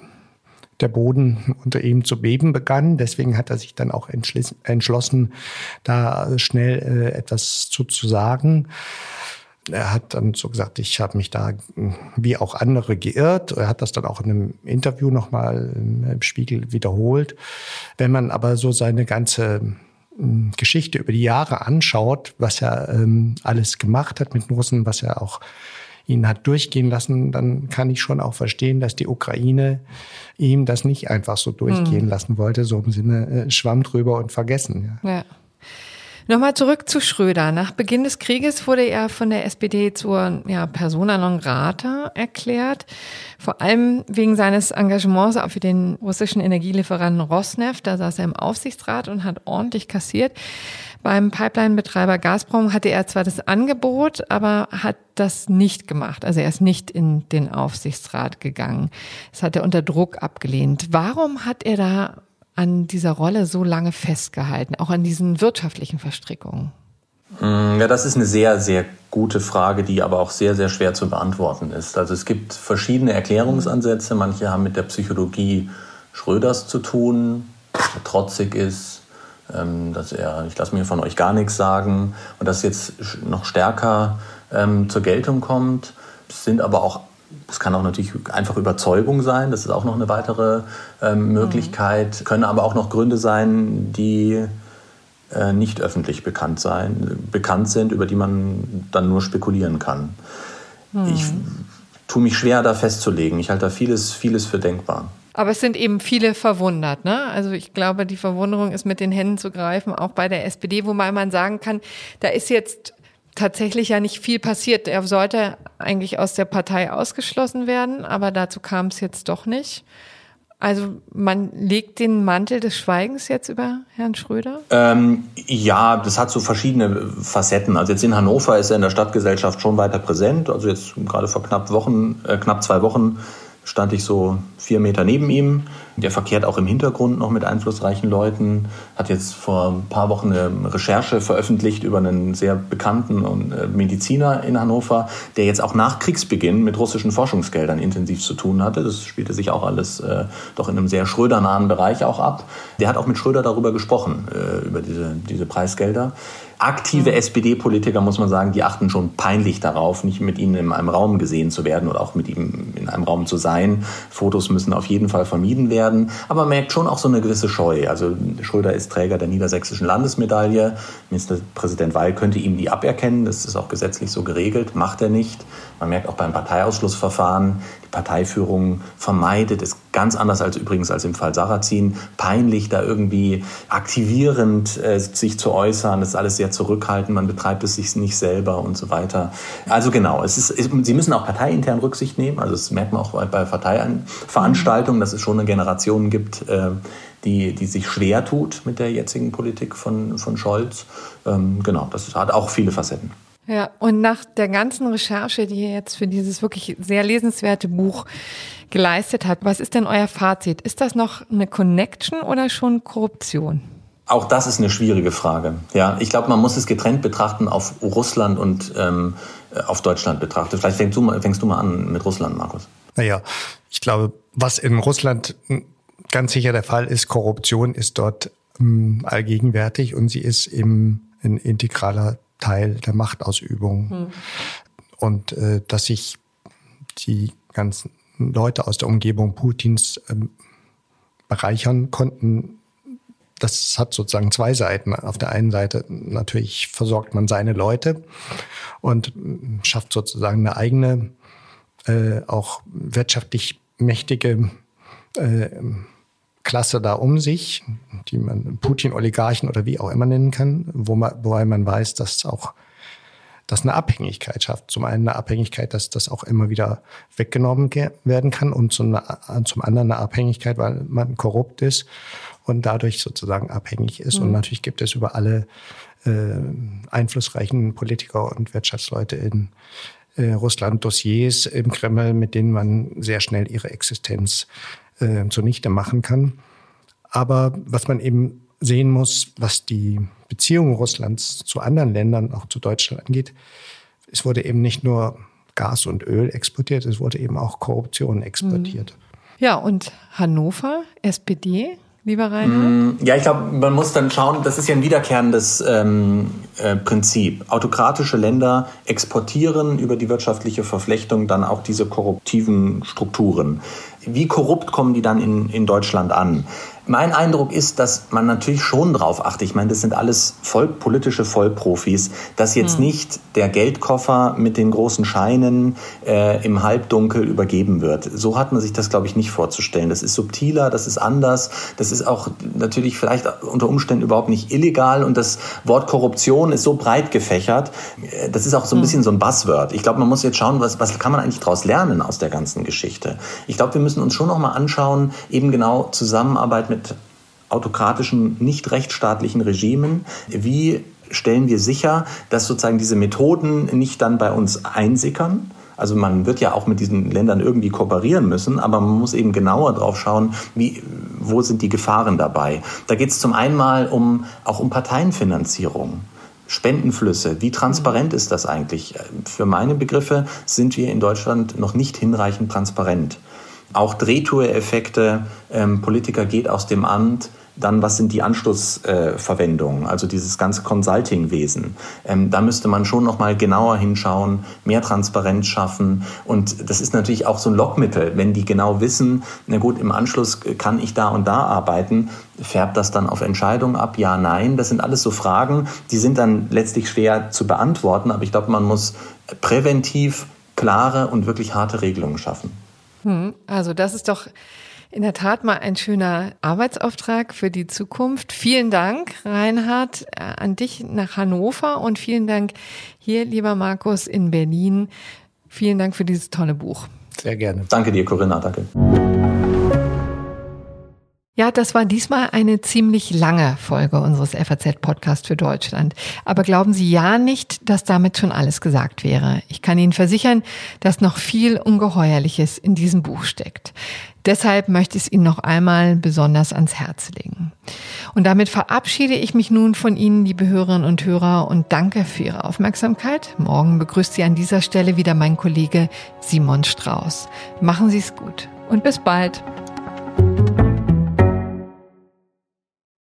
der Boden unter ihm zu beben begann. Deswegen hat er sich dann auch entschlossen, da schnell äh, etwas zu, zu sagen. Er hat dann so gesagt, ich habe mich da wie auch andere geirrt. Er hat das dann auch in einem Interview nochmal im Spiegel wiederholt. Wenn man aber so seine ganze hm, Geschichte über die Jahre anschaut, was er ähm, alles gemacht hat mit Russen, was er auch ihn hat durchgehen lassen, dann kann ich schon auch verstehen, dass die Ukraine ihm das nicht einfach so durchgehen mhm. lassen wollte, so im Sinne äh, Schwamm drüber und vergessen. Ja. ja. Nochmal zurück zu Schröder. Nach Beginn des Krieges wurde er von der SPD zur ja, Persona non grata erklärt, vor allem wegen seines Engagements für den russischen Energielieferanten Rosneft. Da saß er im Aufsichtsrat und hat ordentlich kassiert. Beim Pipeline-Betreiber Gazprom hatte er zwar das Angebot, aber hat das nicht gemacht. Also er ist nicht in den Aufsichtsrat gegangen. Das hat er unter Druck abgelehnt. Warum hat er da an dieser Rolle so lange festgehalten, auch an diesen wirtschaftlichen Verstrickungen? Mm, ja, das ist eine sehr, sehr gute Frage, die aber auch sehr, sehr schwer zu beantworten ist. Also es gibt verschiedene Erklärungsansätze. Manche haben mit der Psychologie Schröders zu tun, dass er trotzig ist, dass er, ich lasse mir von euch gar nichts sagen und das jetzt noch stärker ähm, zur Geltung kommt. Es sind aber auch, es kann auch natürlich einfach Überzeugung sein, das ist auch noch eine weitere ähm, Möglichkeit, mhm. können aber auch noch Gründe sein, die äh, nicht öffentlich bekannt sein, bekannt sind, über die man dann nur spekulieren kann. Mhm. Ich tue mich schwer, da festzulegen. Ich halte da vieles, vieles für denkbar. Aber es sind eben viele verwundert. Ne? Also ich glaube, die Verwunderung ist mit den Händen zu greifen, auch bei der SPD, wobei man sagen kann, da ist jetzt tatsächlich ja nicht viel passiert. Er sollte eigentlich aus der Partei ausgeschlossen werden, aber dazu kam es jetzt doch nicht. Also man legt den Mantel des Schweigens jetzt über Herrn Schröder? Ähm, ja, das hat so verschiedene Facetten. Also jetzt in Hannover ist er in der Stadtgesellschaft schon weiter präsent. Also jetzt gerade vor knapp Wochen, äh, knapp zwei Wochen stand ich so vier Meter neben ihm. Der verkehrt auch im Hintergrund noch mit einflussreichen Leuten. Hat jetzt vor ein paar Wochen eine Recherche veröffentlicht über einen sehr bekannten äh, Mediziner in Hannover, der jetzt auch nach Kriegsbeginn mit russischen Forschungsgeldern intensiv zu tun hatte. Das spielte sich auch alles äh, doch in einem sehr Schröder-nahen Bereich auch ab. Der hat auch mit Schröder darüber gesprochen, äh, über diese, diese Preisgelder. Aktive mhm. SPD-Politiker, muss man sagen, die achten schon peinlich darauf, nicht mit ihnen in einem Raum gesehen zu werden oder auch mit ihm in einem Raum zu sein. Fotos müssen auf jeden Fall vermieden werden. Aber man merkt schon auch so eine gewisse Scheu. Also Schröder ist Träger der niedersächsischen Landesmedaille. Ministerpräsident Weil könnte ihm die aberkennen. Das ist auch gesetzlich so geregelt. Macht er nicht. Man merkt auch beim Parteiausschlussverfahren, die Parteiführung vermeidet es ganz anders als übrigens als im Fall Sarrazin, peinlich da irgendwie aktivierend äh, sich zu äußern. Das ist alles sehr zurückhaltend, man betreibt es sich nicht selber und so weiter. Also genau, es ist, es, sie müssen auch parteiintern Rücksicht nehmen. Also das merkt man auch bei Parteiveranstaltungen, dass es schon eine Generation gibt, äh, die, die sich schwer tut mit der jetzigen Politik von, von Scholz. Ähm, genau, das hat auch viele Facetten. Ja, und nach der ganzen Recherche, die ihr jetzt für dieses wirklich sehr lesenswerte Buch geleistet habt, was ist denn euer Fazit? Ist das noch eine Connection oder schon Korruption? Auch das ist eine schwierige Frage. Ja, ich glaube, man muss es getrennt betrachten auf Russland und ähm, auf Deutschland betrachtet. Vielleicht fängst du, mal, fängst du mal an mit Russland, Markus. Naja, ich glaube, was in Russland ganz sicher der Fall ist, Korruption ist dort ähm, allgegenwärtig und sie ist im, ein integraler Teil der Machtausübung. Hm. Und äh, dass sich die ganzen Leute aus der Umgebung Putins ähm, bereichern konnten, das hat sozusagen zwei Seiten. Auf der einen Seite natürlich versorgt man seine Leute und schafft sozusagen eine eigene, äh, auch wirtschaftlich mächtige äh, Klasse da um sich, die man Putin-Oligarchen oder wie auch immer nennen kann, wo man, wobei man weiß, dass auch das eine Abhängigkeit schafft. Zum einen eine Abhängigkeit, dass das auch immer wieder weggenommen werden kann und zum, zum anderen eine Abhängigkeit, weil man korrupt ist und dadurch sozusagen abhängig ist. Mhm. Und natürlich gibt es über alle äh, einflussreichen Politiker und Wirtschaftsleute in äh, Russland Dossiers im Kreml, mit denen man sehr schnell ihre Existenz äh, zunichte machen kann. Aber was man eben sehen muss, was die Beziehungen Russlands zu anderen Ländern, auch zu Deutschland angeht, es wurde eben nicht nur Gas und Öl exportiert, es wurde eben auch Korruption exportiert. Mhm. Ja, und Hannover, SPD, lieber Reinhard? Mm, ja, ich glaube, man muss dann schauen, das ist ja ein wiederkehrendes ähm, äh, Prinzip. Autokratische Länder exportieren über die wirtschaftliche Verflechtung dann auch diese korruptiven Strukturen. Wie korrupt kommen die dann in, in Deutschland an? Mein Eindruck ist, dass man natürlich schon drauf achtet. Ich meine, das sind alles voll, politische Vollprofis, dass jetzt hm. nicht der Geldkoffer mit den großen Scheinen äh, im Halbdunkel übergeben wird. So hat man sich das, glaube ich, nicht vorzustellen. Das ist subtiler, das ist anders, das ist auch natürlich vielleicht unter Umständen überhaupt nicht illegal und das Wort Korruption ist so breit gefächert. Äh, das ist auch so ein hm. bisschen so ein Buzzword. Ich glaube, man muss jetzt schauen, was, was kann man eigentlich daraus lernen aus der ganzen Geschichte. Ich glaube, wir müssen uns schon noch mal anschauen, eben genau Zusammenarbeit mit mit autokratischen, nicht rechtsstaatlichen Regimen. Wie stellen wir sicher, dass sozusagen diese Methoden nicht dann bei uns einsickern? Also man wird ja auch mit diesen Ländern irgendwie kooperieren müssen, aber man muss eben genauer drauf schauen, wie, wo sind die Gefahren dabei. Da geht es zum einen mal um, auch um Parteienfinanzierung. Spendenflüsse, wie transparent ist das eigentlich? Für meine Begriffe sind wir in Deutschland noch nicht hinreichend transparent. Auch Drehtour-Effekte, ähm, Politiker geht aus dem Amt, dann, was sind die Anschlussverwendungen, äh, also dieses ganze Consulting-Wesen. Ähm, da müsste man schon noch mal genauer hinschauen, mehr Transparenz schaffen. Und das ist natürlich auch so ein Lockmittel. Wenn die genau wissen, na gut, im Anschluss kann ich da und da arbeiten, färbt das dann auf Entscheidungen ab? Ja, nein. Das sind alles so Fragen, die sind dann letztlich schwer zu beantworten. Aber ich glaube, man muss präventiv klare und wirklich harte Regelungen schaffen. Hm, also das ist doch in der Tat mal ein schöner Arbeitsauftrag für die Zukunft. Vielen Dank, Reinhard, äh, an dich nach Hannover und vielen Dank hier, lieber Markus, in Berlin. Vielen Dank für dieses tolle Buch. Sehr gerne. Danke dir, Corinna. Danke. Ja, das war diesmal eine ziemlich lange Folge unseres FAZ-Podcast für Deutschland. Aber glauben Sie ja nicht, dass damit schon alles gesagt wäre. Ich kann Ihnen versichern, dass noch viel Ungeheuerliches in diesem Buch steckt. Deshalb möchte ich es Ihnen noch einmal besonders ans Herz legen. Und damit verabschiede ich mich nun von Ihnen, liebe Hörerinnen und Hörer, und danke für Ihre Aufmerksamkeit. Morgen begrüßt Sie an dieser Stelle wieder mein Kollege Simon Strauß. Machen Sie es gut und bis bald.